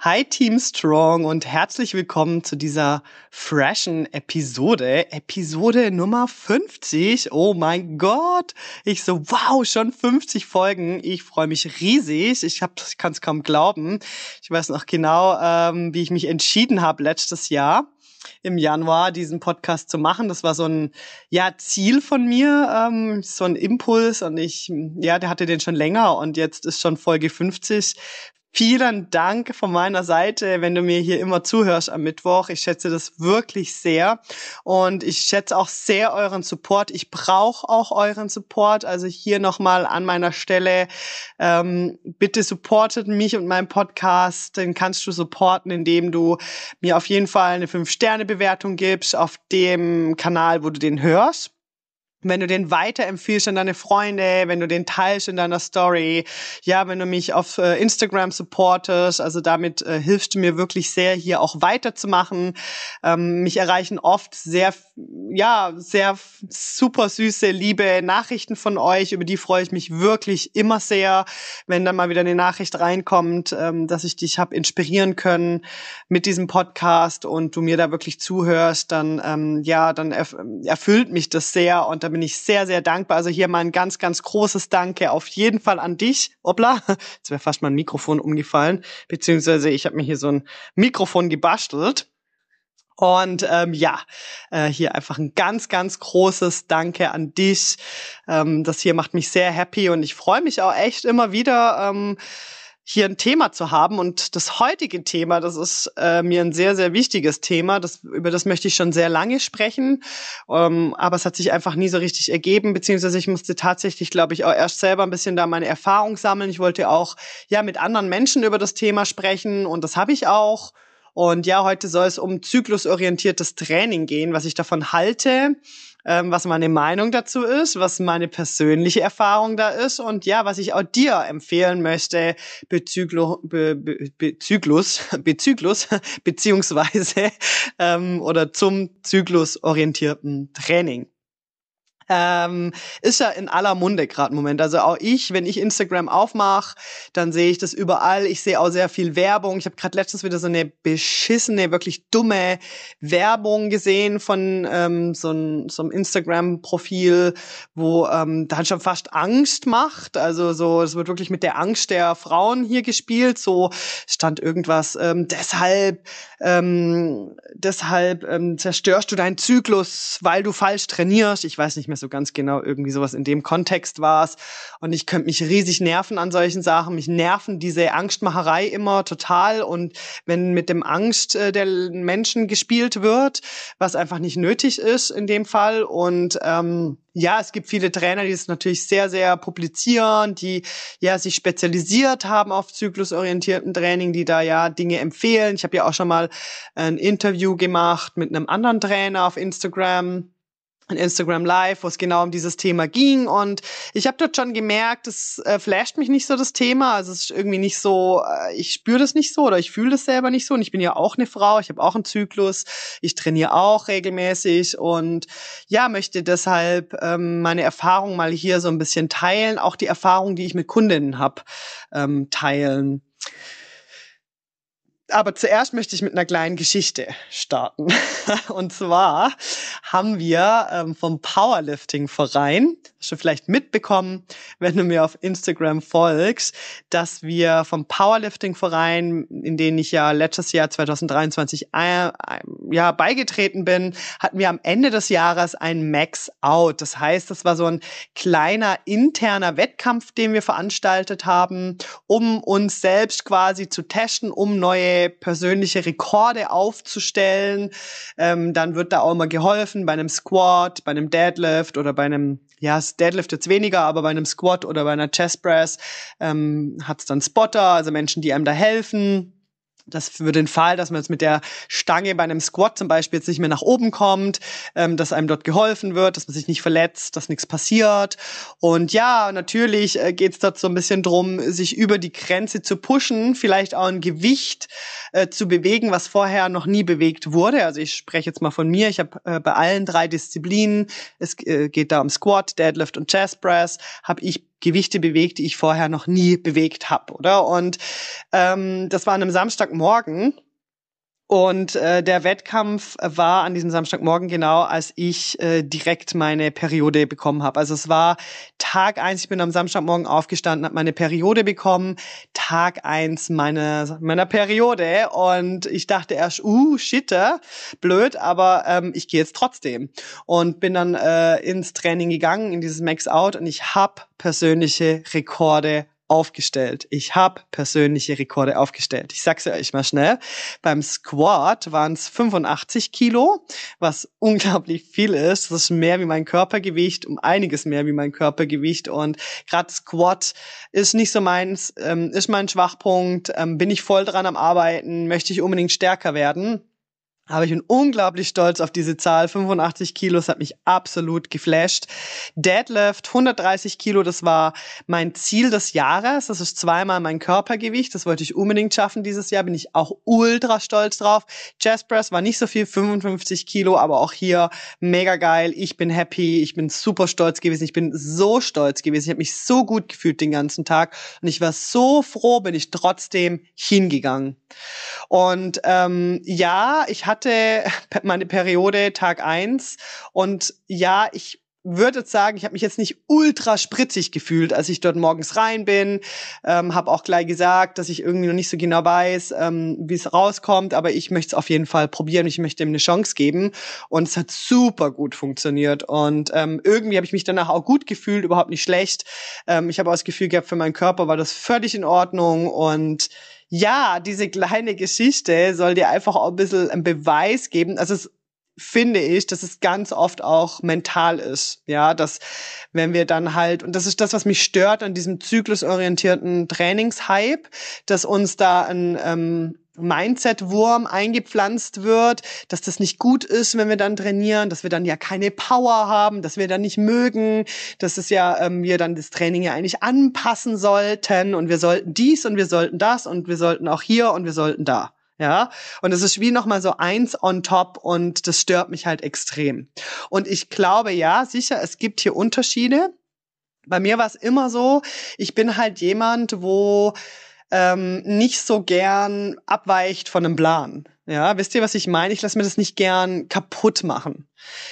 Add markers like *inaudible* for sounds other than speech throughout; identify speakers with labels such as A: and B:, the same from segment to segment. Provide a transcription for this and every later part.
A: Hi Team Strong und herzlich willkommen zu dieser freshen Episode. Episode Nummer 50. Oh mein Gott. Ich so, wow, schon 50 Folgen. Ich freue mich riesig. Ich, hab, ich kann es kaum glauben. Ich weiß noch genau, ähm, wie ich mich entschieden habe letztes Jahr im Januar diesen Podcast zu machen. Das war so ein ja Ziel von mir, ähm, so ein Impuls und ich ja, der hatte den schon länger und jetzt ist schon Folge 50. Vielen Dank von meiner Seite, wenn du mir hier immer zuhörst am Mittwoch. Ich schätze das wirklich sehr und ich schätze auch sehr euren Support. Ich brauche auch euren Support. Also hier nochmal an meiner Stelle, ähm, bitte supportet mich und meinen Podcast. Den kannst du supporten, indem du mir auf jeden Fall eine 5-Sterne-Bewertung gibst auf dem Kanal, wo du den hörst wenn du den weiterempfiehlst an deine Freunde, wenn du den teilst in deiner Story, ja, wenn du mich auf äh, Instagram supportest, also damit äh, hilfst du mir wirklich sehr, hier auch weiterzumachen. Ähm, mich erreichen oft sehr, ja, sehr super süße, liebe Nachrichten von euch, über die freue ich mich wirklich immer sehr, wenn dann mal wieder eine Nachricht reinkommt, ähm, dass ich dich habe inspirieren können mit diesem Podcast und du mir da wirklich zuhörst, dann, ähm, ja, dann erf erfüllt mich das sehr und bin ich sehr, sehr dankbar. Also hier mal ein ganz, ganz großes Danke auf jeden Fall an dich. Hoppla, jetzt wäre fast mein Mikrofon umgefallen. Beziehungsweise ich habe mir hier so ein Mikrofon gebastelt. Und ähm, ja, äh, hier einfach ein ganz, ganz großes Danke an dich. Ähm, das hier macht mich sehr happy und ich freue mich auch echt immer wieder. Ähm, hier ein Thema zu haben. Und das heutige Thema, das ist äh, mir ein sehr, sehr wichtiges Thema. Das, über das möchte ich schon sehr lange sprechen. Ähm, aber es hat sich einfach nie so richtig ergeben, beziehungsweise ich musste tatsächlich, glaube ich, auch erst selber ein bisschen da meine Erfahrung sammeln. Ich wollte auch ja mit anderen Menschen über das Thema sprechen und das habe ich auch. Und ja, heute soll es um zyklusorientiertes Training gehen, was ich davon halte ähm, was meine Meinung dazu ist, was meine persönliche Erfahrung da ist und ja, was ich auch dir empfehlen möchte bezüglich, be, be, bezüglos, *laughs* bezüglos, *laughs* beziehungsweise *laughs* ähm, oder zum zyklusorientierten Training ähm, ist ja in aller Munde gerade im Moment. Also auch ich, wenn ich Instagram aufmache, dann sehe ich das überall. Ich sehe auch sehr viel Werbung. Ich habe gerade letztens wieder so eine beschissene, wirklich dumme Werbung gesehen von ähm, so, ein, so einem Instagram-Profil, wo ähm, dann schon fast Angst macht. Also so, es wird wirklich mit der Angst der Frauen hier gespielt. So stand irgendwas. Ähm, deshalb, ähm, deshalb ähm, zerstörst du deinen Zyklus, weil du falsch trainierst. Ich weiß nicht mehr so ganz genau, irgendwie sowas in dem Kontext war es. Und ich könnte mich riesig nerven an solchen Sachen. Mich nerven diese Angstmacherei immer total. Und wenn mit dem Angst äh, der Menschen gespielt wird, was einfach nicht nötig ist in dem Fall. Und ähm, ja, es gibt viele Trainer, die es natürlich sehr, sehr publizieren, die ja sich spezialisiert haben auf zyklusorientierten Training, die da ja Dinge empfehlen. Ich habe ja auch schon mal ein Interview gemacht mit einem anderen Trainer auf Instagram ein Instagram Live, wo es genau um dieses Thema ging. Und ich habe dort schon gemerkt, es äh, flasht mich nicht so das Thema. Also es ist irgendwie nicht so, äh, ich spüre das nicht so oder ich fühle das selber nicht so. Und ich bin ja auch eine Frau, ich habe auch einen Zyklus, ich trainiere auch regelmäßig und ja, möchte deshalb ähm, meine Erfahrung mal hier so ein bisschen teilen, auch die Erfahrung, die ich mit Kundinnen habe, ähm, teilen. Aber zuerst möchte ich mit einer kleinen Geschichte starten. *laughs* Und zwar haben wir ähm, vom Powerlifting-Verein, hast du vielleicht mitbekommen, wenn du mir auf Instagram folgst, dass wir vom Powerlifting-Verein, in den ich ja letztes Jahr 2023 äh, ja, beigetreten bin, hatten wir am Ende des Jahres ein Max-Out. Das heißt, das war so ein kleiner interner Wettkampf, den wir veranstaltet haben, um uns selbst quasi zu testen, um neue persönliche Rekorde aufzustellen. Ähm, dann wird da auch immer geholfen bei einem Squat, bei einem Deadlift oder bei einem, ja, Deadlift jetzt weniger, aber bei einem Squat oder bei einer Chest Press ähm, hat es dann Spotter, also Menschen, die einem da helfen dass für den Fall, dass man jetzt mit der Stange bei einem Squat zum Beispiel jetzt nicht mehr nach oben kommt, ähm, dass einem dort geholfen wird, dass man sich nicht verletzt, dass nichts passiert. Und ja, natürlich äh, geht es dort so ein bisschen drum, sich über die Grenze zu pushen, vielleicht auch ein Gewicht äh, zu bewegen, was vorher noch nie bewegt wurde. Also ich spreche jetzt mal von mir. Ich habe äh, bei allen drei Disziplinen, es äh, geht da um Squat, Deadlift und Chest Press, habe ich Gewichte bewegt, die ich vorher noch nie bewegt habe, oder? Und ähm, das war an einem Samstagmorgen. Und äh, der Wettkampf war an diesem Samstagmorgen genau, als ich äh, direkt meine Periode bekommen habe. Also es war Tag eins. ich bin am Samstagmorgen aufgestanden, habe meine Periode bekommen, Tag eins meiner, meiner Periode. Und ich dachte erst, uh, shit, blöd, aber ähm, ich gehe jetzt trotzdem. Und bin dann äh, ins Training gegangen, in dieses Max Out und ich habe persönliche Rekorde aufgestellt. Ich habe persönliche Rekorde aufgestellt. Ich sag's euch mal schnell. Beim Squat waren es 85 Kilo, was unglaublich viel ist. Das ist mehr wie mein Körpergewicht, um einiges mehr wie mein Körpergewicht. Und gerade Squat ist nicht so meins, ähm, ist mein Schwachpunkt. Ähm, bin ich voll dran am Arbeiten, möchte ich unbedingt stärker werden. Aber ich bin unglaublich stolz auf diese Zahl. 85 Kilo, das hat mich absolut geflasht. Deadlift, 130 Kilo, das war mein Ziel des Jahres. Das ist zweimal mein Körpergewicht. Das wollte ich unbedingt schaffen dieses Jahr. Bin ich auch ultra stolz drauf. Chest Press war nicht so viel, 55 Kilo, aber auch hier mega geil. Ich bin happy. Ich bin super stolz gewesen. Ich bin so stolz gewesen. Ich habe mich so gut gefühlt den ganzen Tag. Und ich war so froh, bin ich trotzdem hingegangen. Und ähm, ja, ich hatte *laughs* meine Periode Tag eins. Und ja, ich würde sagen, ich habe mich jetzt nicht ultra spritzig gefühlt, als ich dort morgens rein bin. Ähm, habe auch gleich gesagt, dass ich irgendwie noch nicht so genau weiß, ähm, wie es rauskommt, aber ich möchte es auf jeden Fall probieren. Ich möchte ihm eine Chance geben und es hat super gut funktioniert und ähm, irgendwie habe ich mich danach auch gut gefühlt, überhaupt nicht schlecht. Ähm, ich habe auch das Gefühl gehabt, für meinen Körper war das völlig in Ordnung und ja, diese kleine Geschichte soll dir einfach auch ein bisschen einen Beweis geben. Also es finde ich, dass es ganz oft auch mental ist. Ja, dass wenn wir dann halt, und das ist das, was mich stört an diesem zyklusorientierten Trainingshype, dass uns da ein ähm, Mindset-Wurm eingepflanzt wird, dass das nicht gut ist, wenn wir dann trainieren, dass wir dann ja keine Power haben, dass wir dann nicht mögen, dass es ja ähm, wir dann das Training ja eigentlich anpassen sollten und wir sollten dies und wir sollten das und wir sollten auch hier und wir sollten da. Ja, und es ist wie nochmal so eins on top und das stört mich halt extrem. Und ich glaube, ja, sicher, es gibt hier Unterschiede. Bei mir war es immer so, ich bin halt jemand, wo ähm, nicht so gern abweicht von einem Plan. Ja, wisst ihr, was ich meine? Ich lasse mir das nicht gern kaputt machen.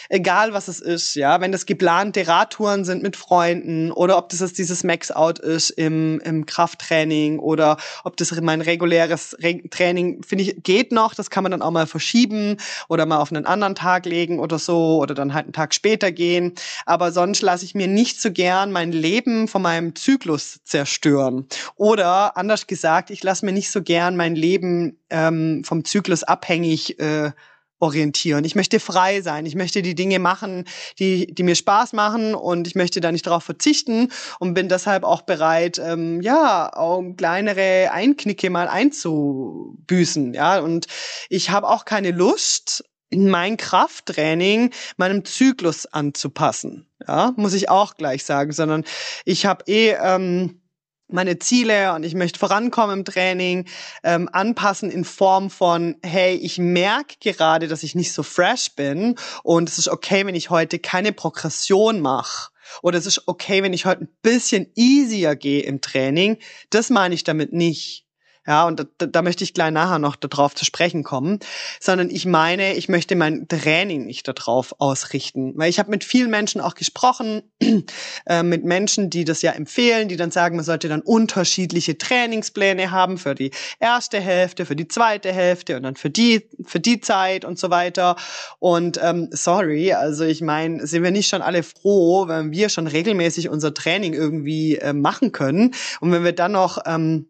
A: Egal was es ist, ja, wenn das geplante Radtouren sind mit Freunden oder ob das jetzt dieses Max-Out ist im, im Krafttraining oder ob das mein reguläres Re Training, finde ich, geht noch, das kann man dann auch mal verschieben oder mal auf einen anderen Tag legen oder so oder dann halt einen Tag später gehen. Aber sonst lasse ich mir nicht so gern mein Leben von meinem Zyklus zerstören. Oder anders gesagt, ich lasse mir nicht so gern mein Leben ähm, vom Zyklus abhängig äh, orientieren. Ich möchte frei sein. Ich möchte die Dinge machen, die, die mir Spaß machen und ich möchte da nicht darauf verzichten und bin deshalb auch bereit, ähm, ja, auch kleinere Einknicke mal einzubüßen. Ja, und ich habe auch keine Lust, in mein Krafttraining meinem Zyklus anzupassen. Ja, muss ich auch gleich sagen, sondern ich habe eh ähm, meine Ziele und ich möchte vorankommen im Training, ähm, anpassen in Form von, hey, ich merke gerade, dass ich nicht so fresh bin und es ist okay, wenn ich heute keine Progression mache. Oder es ist okay, wenn ich heute ein bisschen easier gehe im Training. Das meine ich damit nicht. Ja, und da, da möchte ich gleich nachher noch darauf zu sprechen kommen, sondern ich meine, ich möchte mein Training nicht darauf ausrichten, weil ich habe mit vielen Menschen auch gesprochen, *clears throat* äh, mit Menschen, die das ja empfehlen, die dann sagen, man sollte dann unterschiedliche Trainingspläne haben für die erste Hälfte, für die zweite Hälfte und dann für die für die Zeit und so weiter. Und ähm, sorry, also ich meine, sind wir nicht schon alle froh, wenn wir schon regelmäßig unser Training irgendwie äh, machen können? Und wenn wir dann noch ähm,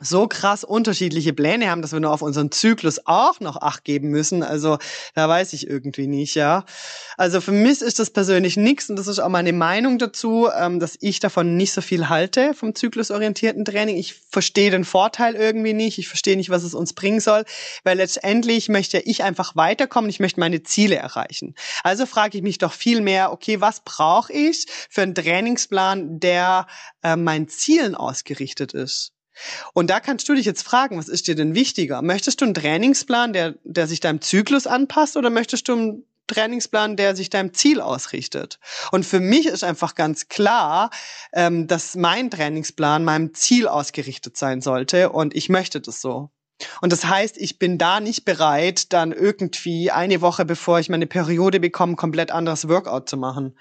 A: so krass unterschiedliche Pläne haben, dass wir nur auf unseren Zyklus auch noch Acht geben müssen. Also da weiß ich irgendwie nicht, ja. Also für mich ist das persönlich nichts und das ist auch meine Meinung dazu, ähm, dass ich davon nicht so viel halte vom zyklusorientierten Training. Ich verstehe den Vorteil irgendwie nicht. Ich verstehe nicht, was es uns bringen soll, weil letztendlich möchte ich einfach weiterkommen. Ich möchte meine Ziele erreichen. Also frage ich mich doch viel mehr, okay, was brauche ich für einen Trainingsplan, der äh, meinen Zielen ausgerichtet ist? Und da kannst du dich jetzt fragen, was ist dir denn wichtiger? Möchtest du einen Trainingsplan, der, der sich deinem Zyklus anpasst oder möchtest du einen Trainingsplan, der sich deinem Ziel ausrichtet? Und für mich ist einfach ganz klar, ähm, dass mein Trainingsplan meinem Ziel ausgerichtet sein sollte und ich möchte das so. Und das heißt, ich bin da nicht bereit, dann irgendwie eine Woche bevor ich meine Periode bekomme, komplett anderes Workout zu machen,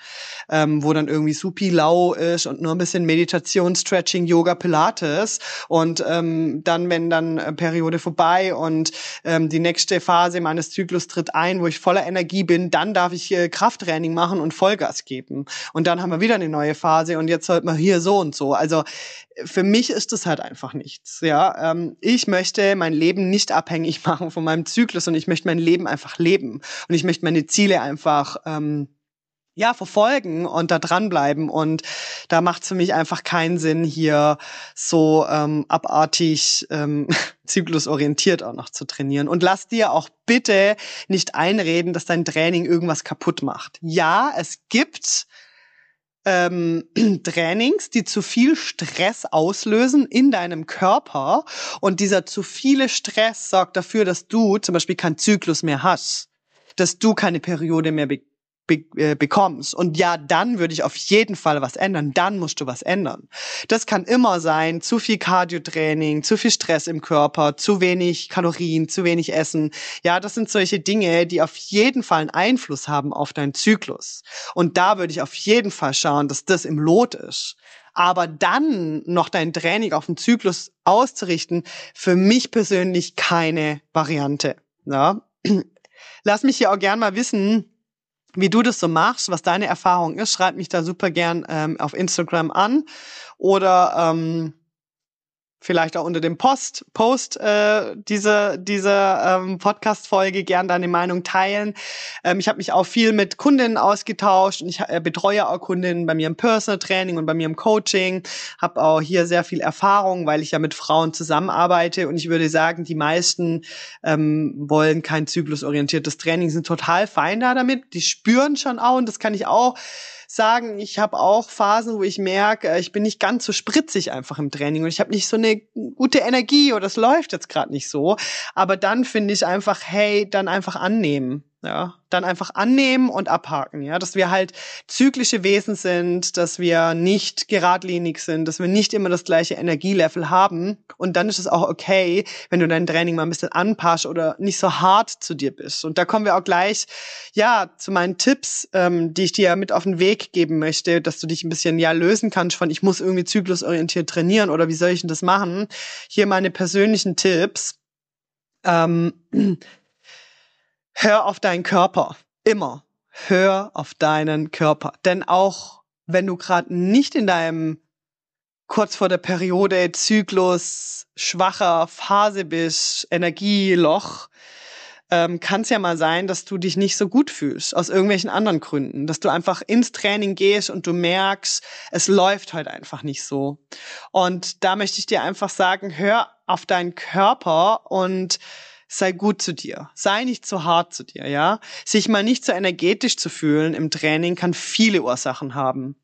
A: ähm, wo dann irgendwie supi lau ist und nur ein bisschen Meditation, Stretching, Yoga, Pilates und ähm, dann, wenn dann äh, Periode vorbei und ähm, die nächste Phase meines Zyklus tritt ein, wo ich voller Energie bin, dann darf ich äh, Krafttraining machen und Vollgas geben. Und dann haben wir wieder eine neue Phase und jetzt sollte man hier so und so. Also für mich ist das halt einfach nichts. Ja, ähm, ich möchte mein Leben nicht abhängig *laughs* machen von meinem Zyklus und ich möchte mein Leben einfach leben. Und ich möchte meine Ziele einfach ähm, ja verfolgen und da dranbleiben. Und da macht es für mich einfach keinen Sinn hier so ähm, abartig ähm, *laughs* zyklusorientiert auch noch zu trainieren. Und lass dir auch bitte nicht einreden, dass dein Training irgendwas kaputt macht. Ja, es gibt ähm, *clears throat* Trainings, die zu viel Stress auslösen in deinem Körper. Und dieser zu viele Stress sorgt dafür, dass du zum Beispiel keinen Zyklus mehr hast, dass du keine Periode mehr be be äh, bekommst. Und ja, dann würde ich auf jeden Fall was ändern. Dann musst du was ändern. Das kann immer sein, zu viel Cardiotraining, zu viel Stress im Körper, zu wenig Kalorien, zu wenig Essen. Ja, das sind solche Dinge, die auf jeden Fall einen Einfluss haben auf deinen Zyklus. Und da würde ich auf jeden Fall schauen, dass das im Lot ist. Aber dann noch dein Training auf den Zyklus auszurichten, für mich persönlich keine Variante. Ja. *clears throat* Lass mich hier auch gern mal wissen, wie du das so machst, was deine Erfahrung ist. Schreib mich da super gern ähm, auf Instagram an oder ähm, vielleicht auch unter dem Post, Post äh, diese, diese ähm, Podcast-Folge gern deine Meinung teilen. Ähm, ich habe mich auch viel mit Kundinnen ausgetauscht und ich äh, betreue auch Kundinnen bei mir im Personal Training und bei mir im Coaching. Habe auch hier sehr viel Erfahrung, weil ich ja mit Frauen zusammenarbeite und ich würde sagen, die meisten ähm, wollen kein zyklusorientiertes Training, sind total fein da damit. Die spüren schon auch und das kann ich auch sagen, ich habe auch Phasen, wo ich merke, äh, ich bin nicht ganz so spritzig einfach im Training und ich habe nicht so eine gute Energie oder es läuft jetzt gerade nicht so. Aber dann finde ich einfach, hey, dann einfach annehmen. Ja, dann einfach annehmen und abhaken, ja, dass wir halt zyklische Wesen sind, dass wir nicht geradlinig sind, dass wir nicht immer das gleiche Energielevel haben und dann ist es auch okay, wenn du dein Training mal ein bisschen anpasst oder nicht so hart zu dir bist. Und da kommen wir auch gleich, ja, zu meinen Tipps, ähm, die ich dir mit auf den Weg geben möchte, dass du dich ein bisschen ja lösen kannst von ich muss irgendwie zyklusorientiert trainieren oder wie soll ich denn das machen? Hier meine persönlichen Tipps. Ähm, hör auf deinen Körper. Immer. Hör auf deinen Körper. Denn auch wenn du gerade nicht in deinem kurz vor der Periode, Zyklus, schwacher Phase bist, Energieloch, ähm, kann es ja mal sein, dass du dich nicht so gut fühlst, aus irgendwelchen anderen Gründen. Dass du einfach ins Training gehst und du merkst, es läuft halt einfach nicht so. Und da möchte ich dir einfach sagen, hör auf deinen Körper und sei gut zu dir. Sei nicht zu hart zu dir, ja? Sich mal nicht so energetisch zu fühlen im Training kann viele Ursachen haben.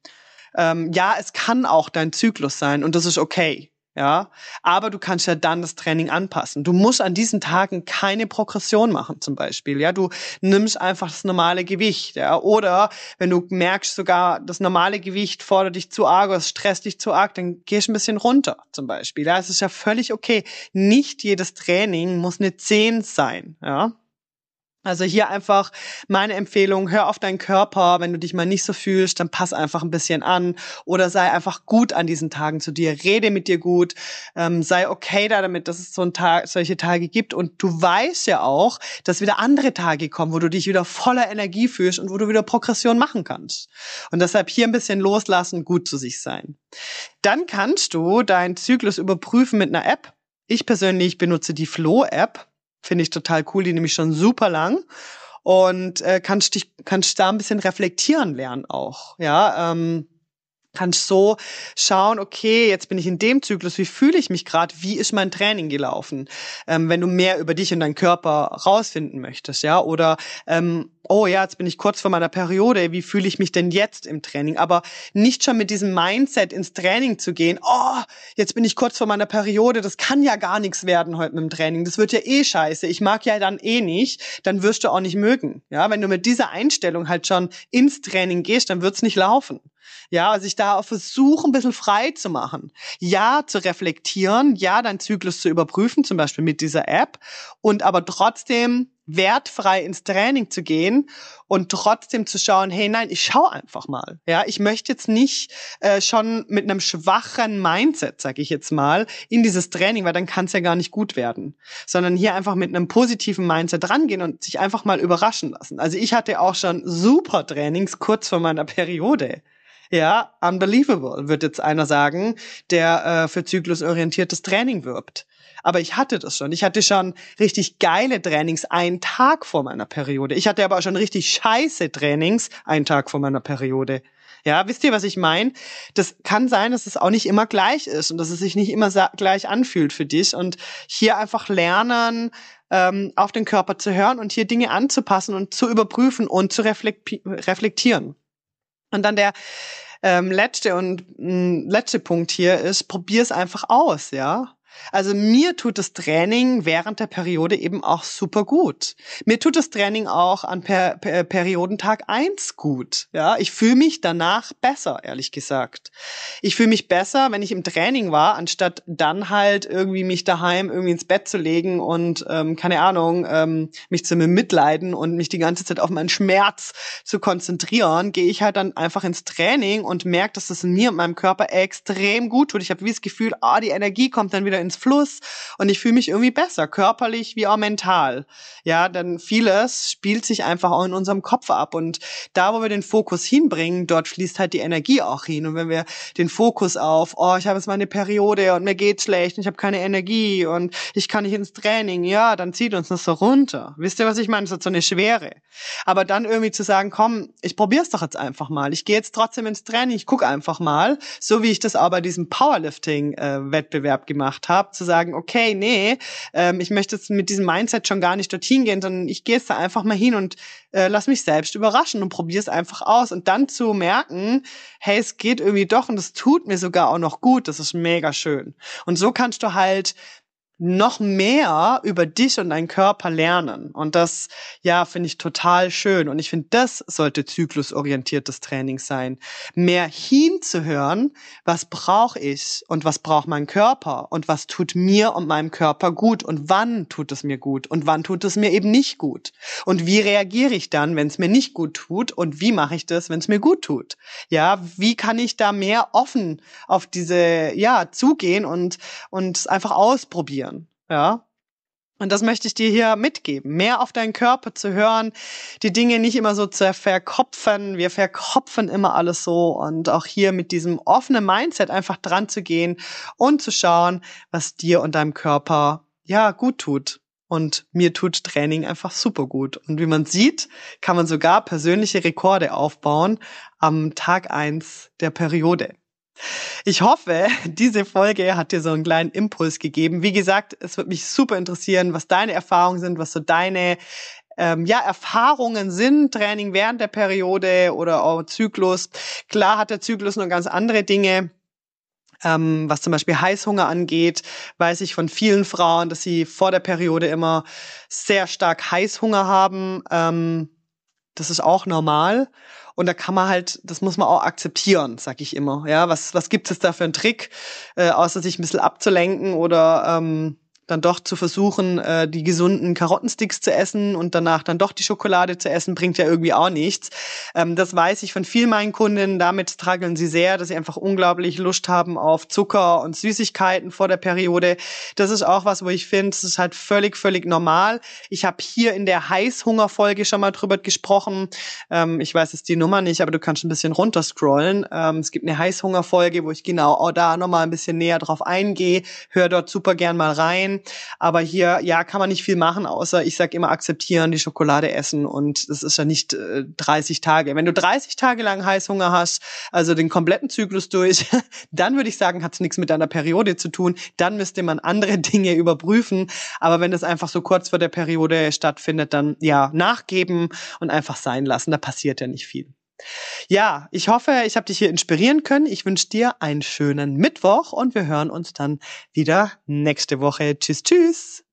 A: Ähm, ja, es kann auch dein Zyklus sein und das ist okay ja. Aber du kannst ja dann das Training anpassen. Du musst an diesen Tagen keine Progression machen, zum Beispiel, ja. Du nimmst einfach das normale Gewicht, ja. Oder wenn du merkst sogar, das normale Gewicht fordert dich zu arg oder es stresst dich zu arg, dann gehst du ein bisschen runter, zum Beispiel. Ja, es ist ja völlig okay. Nicht jedes Training muss eine 10 sein, ja. Also hier einfach meine Empfehlung, hör auf deinen Körper, wenn du dich mal nicht so fühlst, dann pass einfach ein bisschen an oder sei einfach gut an diesen Tagen zu dir, rede mit dir gut, ähm, sei okay da damit, dass es so ein Tag, solche Tage gibt und du weißt ja auch, dass wieder andere Tage kommen, wo du dich wieder voller Energie fühlst und wo du wieder Progression machen kannst. Und deshalb hier ein bisschen loslassen, gut zu sich sein. Dann kannst du deinen Zyklus überprüfen mit einer App Ich persönlich benutze die Flow-App. Finde ich total cool. Die nehme ich schon super lang. Und äh, kannst dich kannst da ein bisschen reflektieren lernen auch. Ja, ähm, kannst so schauen, okay, jetzt bin ich in dem Zyklus, wie fühle ich mich gerade, wie ist mein Training gelaufen, ähm, wenn du mehr über dich und deinen Körper rausfinden möchtest, ja, oder ähm, oh ja, jetzt bin ich kurz vor meiner Periode, wie fühle ich mich denn jetzt im Training, aber nicht schon mit diesem Mindset ins Training zu gehen, oh, jetzt bin ich kurz vor meiner Periode, das kann ja gar nichts werden heute mit dem Training, das wird ja eh scheiße, ich mag ja dann eh nicht, dann wirst du auch nicht mögen, ja, wenn du mit dieser Einstellung halt schon ins Training gehst, dann wird's nicht laufen. Ja, also ich da auch versuche, ein bisschen frei zu machen. Ja, zu reflektieren, ja, deinen Zyklus zu überprüfen, zum Beispiel mit dieser App, und aber trotzdem wertfrei ins Training zu gehen und trotzdem zu schauen, hey nein, ich schau einfach mal. Ja, ich möchte jetzt nicht äh, schon mit einem schwachen Mindset, sag ich jetzt mal, in dieses Training, weil dann kann es ja gar nicht gut werden, sondern hier einfach mit einem positiven Mindset rangehen und sich einfach mal überraschen lassen. Also ich hatte auch schon super Trainings kurz vor meiner Periode. Ja, unbelievable, wird jetzt einer sagen, der äh, für zyklusorientiertes Training wirbt. Aber ich hatte das schon. Ich hatte schon richtig geile Trainings einen Tag vor meiner Periode. Ich hatte aber auch schon richtig scheiße Trainings einen Tag vor meiner Periode. Ja, wisst ihr, was ich meine? Das kann sein, dass es auch nicht immer gleich ist und dass es sich nicht immer gleich anfühlt für dich. Und hier einfach lernen, ähm, auf den Körper zu hören und hier Dinge anzupassen und zu überprüfen und zu reflektieren. Und dann der ähm, letzte und mh, letzte Punkt hier ist, probier's einfach aus, ja. Also mir tut das Training während der Periode eben auch super gut. Mir tut das Training auch an per, per Periodentag eins gut. Ja, ich fühle mich danach besser, ehrlich gesagt. Ich fühle mich besser, wenn ich im Training war, anstatt dann halt irgendwie mich daheim irgendwie ins Bett zu legen und ähm, keine Ahnung ähm, mich zu mitleiden und mich die ganze Zeit auf meinen Schmerz zu konzentrieren, gehe ich halt dann einfach ins Training und merke, dass es mir und meinem Körper extrem gut tut. Ich habe wie das Gefühl, ah, die Energie kommt dann wieder ins Fluss und ich fühle mich irgendwie besser, körperlich wie auch mental. Ja, denn vieles spielt sich einfach auch in unserem Kopf ab und da, wo wir den Fokus hinbringen, dort fließt halt die Energie auch hin und wenn wir den Fokus auf, oh, ich habe jetzt meine Periode und mir geht's schlecht und ich habe keine Energie und ich kann nicht ins Training, ja, dann zieht uns das so runter. Wisst ihr, was ich meine? Das ist so eine Schwere. Aber dann irgendwie zu sagen, komm, ich probier's doch jetzt einfach mal. Ich gehe jetzt trotzdem ins Training, ich guck einfach mal, so wie ich das auch bei diesem Powerlifting-Wettbewerb äh, gemacht habe habe, zu sagen, okay, nee, ähm, ich möchte jetzt mit diesem Mindset schon gar nicht dorthin gehen, sondern ich gehe jetzt da einfach mal hin und äh, lass mich selbst überraschen und probiere es einfach aus. Und dann zu merken, hey, es geht irgendwie doch und es tut mir sogar auch noch gut, das ist mega schön. Und so kannst du halt noch mehr über dich und deinen Körper lernen. Und das, ja, finde ich total schön. Und ich finde, das sollte zyklusorientiertes Training sein. Mehr hinzuhören, was brauche ich und was braucht mein Körper und was tut mir und meinem Körper gut und wann tut es mir gut und wann tut es mir eben nicht gut. Und wie reagiere ich dann, wenn es mir nicht gut tut und wie mache ich das, wenn es mir gut tut? Ja, wie kann ich da mehr offen auf diese, ja, zugehen und, und einfach ausprobieren? Ja. Und das möchte ich dir hier mitgeben. Mehr auf deinen Körper zu hören, die Dinge nicht immer so zu verkopfen. Wir verkopfen immer alles so und auch hier mit diesem offenen Mindset einfach dran zu gehen und zu schauen, was dir und deinem Körper ja gut tut. Und mir tut Training einfach super gut. Und wie man sieht, kann man sogar persönliche Rekorde aufbauen am Tag eins der Periode. Ich hoffe, diese Folge hat dir so einen kleinen Impuls gegeben. Wie gesagt, es wird mich super interessieren, was deine Erfahrungen sind, was so deine ähm, ja, Erfahrungen sind, Training während der Periode oder auch Zyklus. Klar hat der Zyklus noch ganz andere Dinge. Ähm, was zum Beispiel Heißhunger angeht, weiß ich von vielen Frauen, dass sie vor der Periode immer sehr stark Heißhunger haben. Ähm, das ist auch normal. Und da kann man halt, das muss man auch akzeptieren, sag ich immer. Ja, was, was gibt es da für einen Trick, äh, außer sich ein bisschen abzulenken oder ähm, dann doch zu versuchen, äh, die gesunden Karottensticks zu essen und danach dann doch die Schokolade zu essen, bringt ja irgendwie auch nichts. Ähm, das weiß ich von vielen meinen Kunden. Damit strugglen sie sehr, dass sie einfach unglaublich Lust haben auf Zucker und Süßigkeiten vor der Periode. Das ist auch was, wo ich finde, es ist halt völlig, völlig normal. Ich habe hier in der Heißhungerfolge schon mal drüber gesprochen. Ähm, ich weiß jetzt die Nummer nicht, aber du kannst ein bisschen runterscrollen. Ähm, es gibt eine Heißhungerfolge, wo ich genau auch da nochmal ein bisschen näher drauf eingehe. Hör dort super gern mal rein. Aber hier, ja, kann man nicht viel machen, außer ich sag immer akzeptieren, die Schokolade essen und das ist ja nicht äh, 30 Tage. Wenn du 30 Tage lang Heißhunger hast, also den kompletten Zyklus durch, *laughs* dann würde ich sagen, hat es nichts mit deiner Periode zu tun. Dann müsste man andere *laughs* Dinge überprüfen. Aber wenn das einfach so kurz vor der Periode stattfindet, dann ja, nachgeben und einfach sein lassen. Da passiert ja nicht viel. Ja, ich hoffe, ich habe dich hier inspirieren können. Ich wünsche dir einen schönen Mittwoch und wir hören uns dann wieder nächste Woche. Tschüss, tschüss.